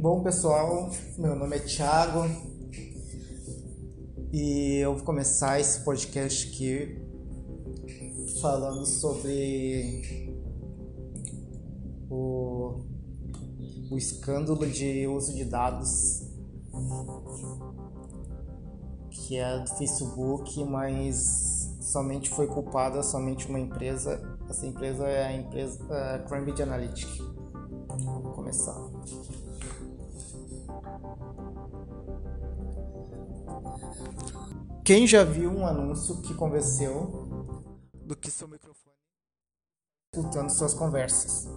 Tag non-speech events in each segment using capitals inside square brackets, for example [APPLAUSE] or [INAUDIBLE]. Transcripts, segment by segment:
Bom pessoal, meu nome é Thiago e eu vou começar esse podcast aqui falando sobre o, o escândalo de uso de dados que é do Facebook, mas somente foi culpada somente uma empresa. Essa empresa é a empresa uh, Cambridge Analytica. Vou começar. Quem já viu um anúncio que convenceu do que seu microfone escutando suas conversas?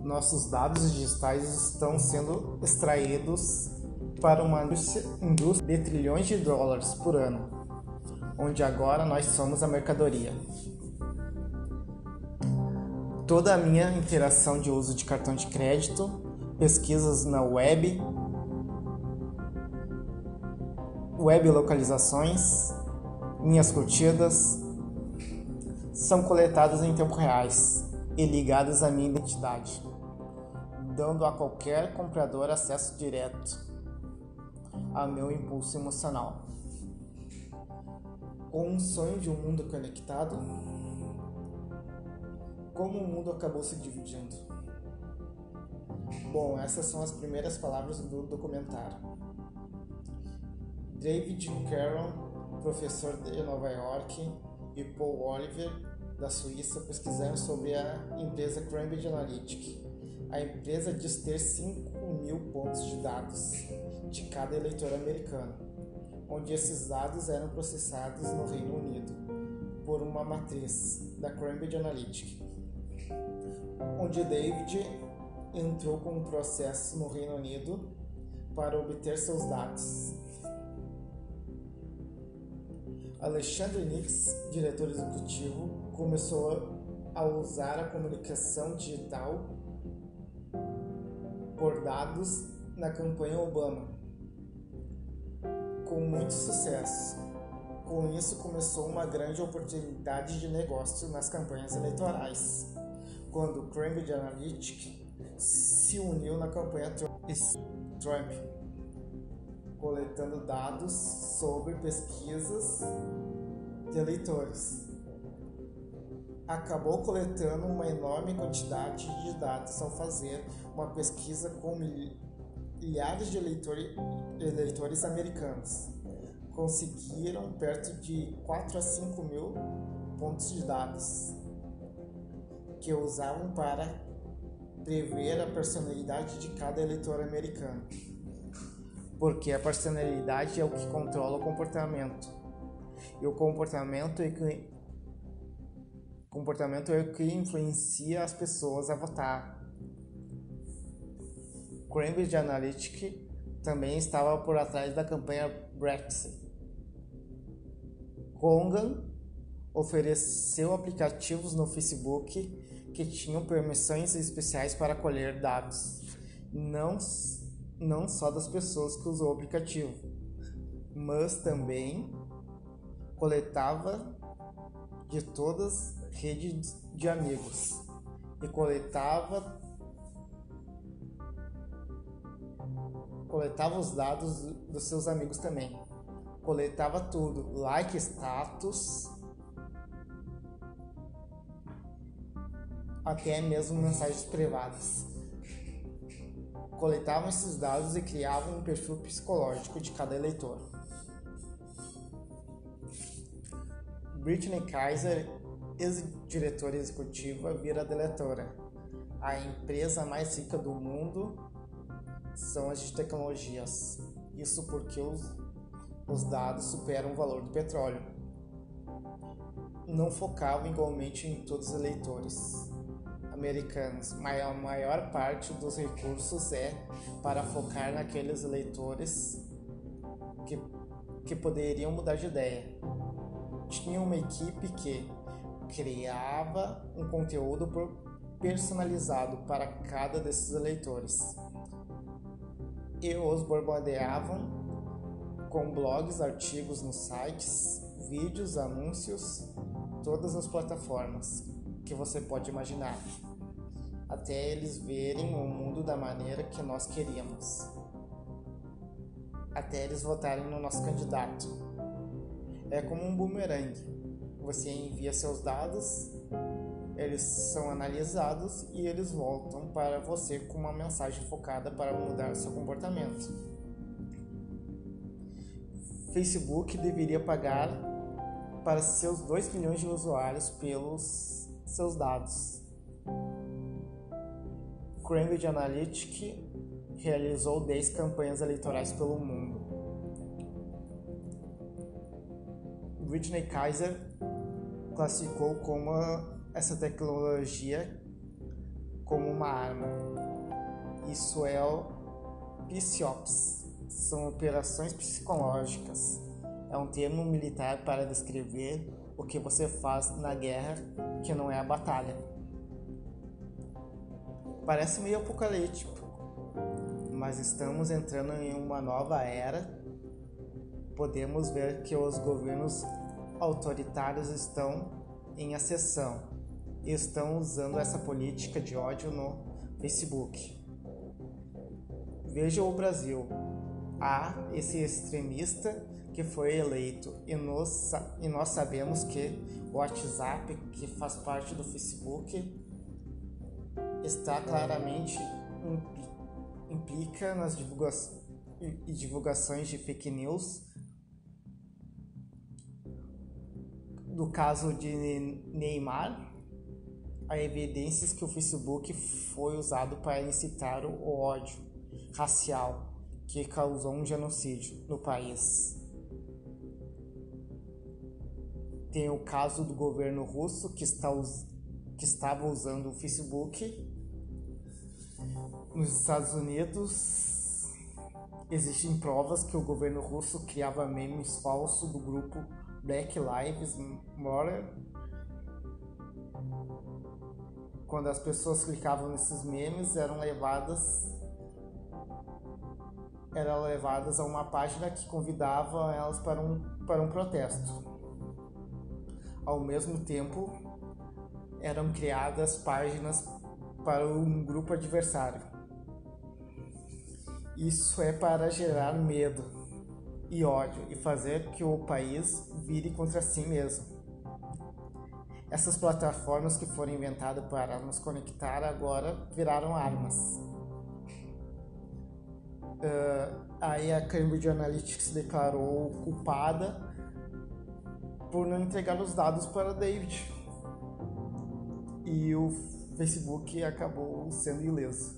Nossos dados digitais estão sendo extraídos para uma indústria de trilhões de dólares por ano, onde agora nós somos a mercadoria. Toda a minha interação de uso de cartão de crédito, pesquisas na web, web localizações, minhas curtidas, são coletadas em tempo reais e ligadas à minha identidade, dando a qualquer comprador acesso direto a meu impulso emocional. Com um sonho de um mundo conectado, como o mundo acabou se dividindo. Bom, essas são as primeiras palavras do documentário. David Caron, professor de Nova York, e Paul Oliver, da Suíça, pesquisaram sobre a empresa Cambridge Analytica. A empresa diz ter 5 mil pontos de dados de cada eleitor americano, onde esses dados eram processados no Reino Unido por uma matriz da Cambridge Analytica, onde David entrou com um processo no Reino Unido para obter seus dados. Alexandre Nix, diretor executivo, começou a usar a comunicação digital por dados na campanha Obama com muito sucesso. Com isso, começou uma grande oportunidade de negócio nas campanhas eleitorais, quando Cambridge Analytica se uniu na campanha Trump, coletando dados sobre pesquisas de eleitores. Acabou coletando uma enorme quantidade de dados ao fazer uma pesquisa com milhares de eleitores, eleitores americanos conseguiram perto de 4 a 5 mil pontos de dados que usavam para prever a personalidade de cada eleitor americano. Porque a personalidade é o que controla o comportamento. E o comportamento é que comportamento é o que influencia as pessoas a votar. Cambridge Analytica também estava por atrás da campanha Brexit. Congan ofereceu aplicativos no Facebook que tinham permissões especiais para colher dados, não, não só das pessoas que usou o aplicativo, mas também coletava de todas as redes de amigos e coletava coletava os dados dos seus amigos também. Coletava tudo, like, status, até mesmo mensagens privadas. Coletavam esses dados e criavam um perfil psicológico de cada eleitor. Britney Kaiser, ex-diretora executiva, vira deletora. A empresa mais rica do mundo são as de tecnologias. Isso porque os, os dados superam o valor do petróleo. Não focavam igualmente em todos os eleitores americanos, mas a maior parte dos recursos é para focar naqueles eleitores que, que poderiam mudar de ideia. Tinha uma equipe que criava um conteúdo personalizado para cada desses eleitores e os bombardeavam com blogs, artigos nos sites, vídeos, anúncios, todas as plataformas que você pode imaginar. Até eles verem o mundo da maneira que nós queríamos. Até eles votarem no nosso candidato. É como um boomerang. Você envia seus dados, eles são analisados e eles voltam para você com uma mensagem focada para mudar seu comportamento. Facebook deveria pagar para seus 2 milhões de usuários pelos seus dados. Cambridge Analytica realizou 10 campanhas eleitorais pelo mundo. Whitney Kaiser classificou como essa tecnologia como uma arma. Isso é o PSOPs, são operações psicológicas. É um termo militar para descrever o que você faz na guerra que não é a batalha. Parece meio apocalíptico, mas estamos entrando em uma nova era. Podemos ver que os governos autoritários estão em ascensão e estão usando essa política de ódio no Facebook. Veja o Brasil. Há esse extremista que foi eleito e nós, e nós sabemos que o WhatsApp, que faz parte do Facebook, está claramente implica nas e divulgações de fake news. No caso de Neymar, há evidências que o Facebook foi usado para incitar o ódio racial que causou um genocídio no país. Tem o caso do governo russo que, está, que estava usando o Facebook nos Estados Unidos, existem provas que o governo russo criava memes falsos do grupo Black Lives Matter. Quando as pessoas clicavam nesses memes, eram levadas eram levadas a uma página que convidava elas para um, para um protesto. Ao mesmo tempo, eram criadas páginas para um grupo adversário. Isso é para gerar medo e ódio e fazer que o país vire contra si mesmo. Essas plataformas que foram inventadas para nos conectar agora viraram armas. Uh, aí a Cambridge Analytica se declarou culpada por não entregar os dados para David. E o Facebook acabou sendo ileso.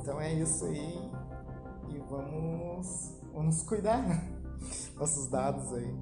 Então é isso aí. E vamos, vamos cuidar, né? [LAUGHS] Nossos dados aí.